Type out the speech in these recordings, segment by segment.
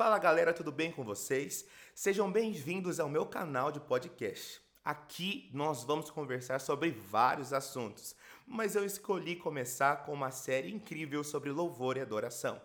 Fala galera, tudo bem com vocês? Sejam bem-vindos ao meu canal de podcast. Aqui nós vamos conversar sobre vários assuntos, mas eu escolhi começar com uma série incrível sobre louvor e adoração.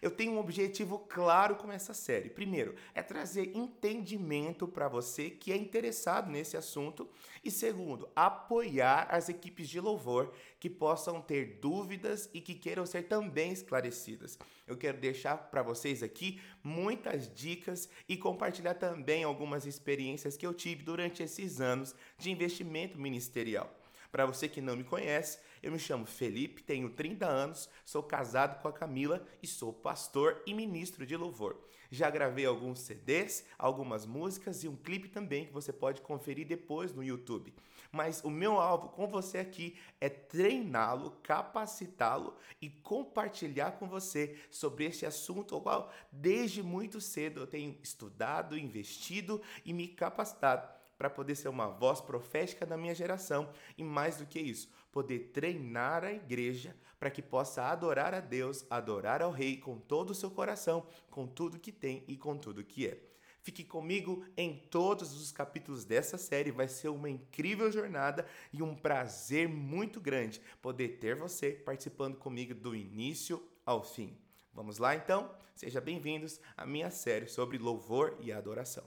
Eu tenho um objetivo claro com essa série. Primeiro, é trazer entendimento para você que é interessado nesse assunto. E segundo, apoiar as equipes de louvor que possam ter dúvidas e que queiram ser também esclarecidas. Eu quero deixar para vocês aqui muitas dicas e compartilhar também algumas experiências que eu tive durante esses anos de investimento ministerial. Para você que não me conhece, eu me chamo Felipe, tenho 30 anos, sou casado com a Camila e sou pastor e ministro de louvor. Já gravei alguns CDs, algumas músicas e um clipe também que você pode conferir depois no YouTube. Mas o meu alvo com você aqui é treiná-lo, capacitá-lo e compartilhar com você sobre este assunto ao qual desde muito cedo eu tenho estudado, investido e me capacitado para poder ser uma voz profética da minha geração e mais do que isso, poder treinar a igreja para que possa adorar a Deus, adorar ao Rei com todo o seu coração, com tudo que tem e com tudo que é. Fique comigo em todos os capítulos dessa série, vai ser uma incrível jornada e um prazer muito grande poder ter você participando comigo do início ao fim. Vamos lá então? Sejam bem-vindos à minha série sobre louvor e adoração.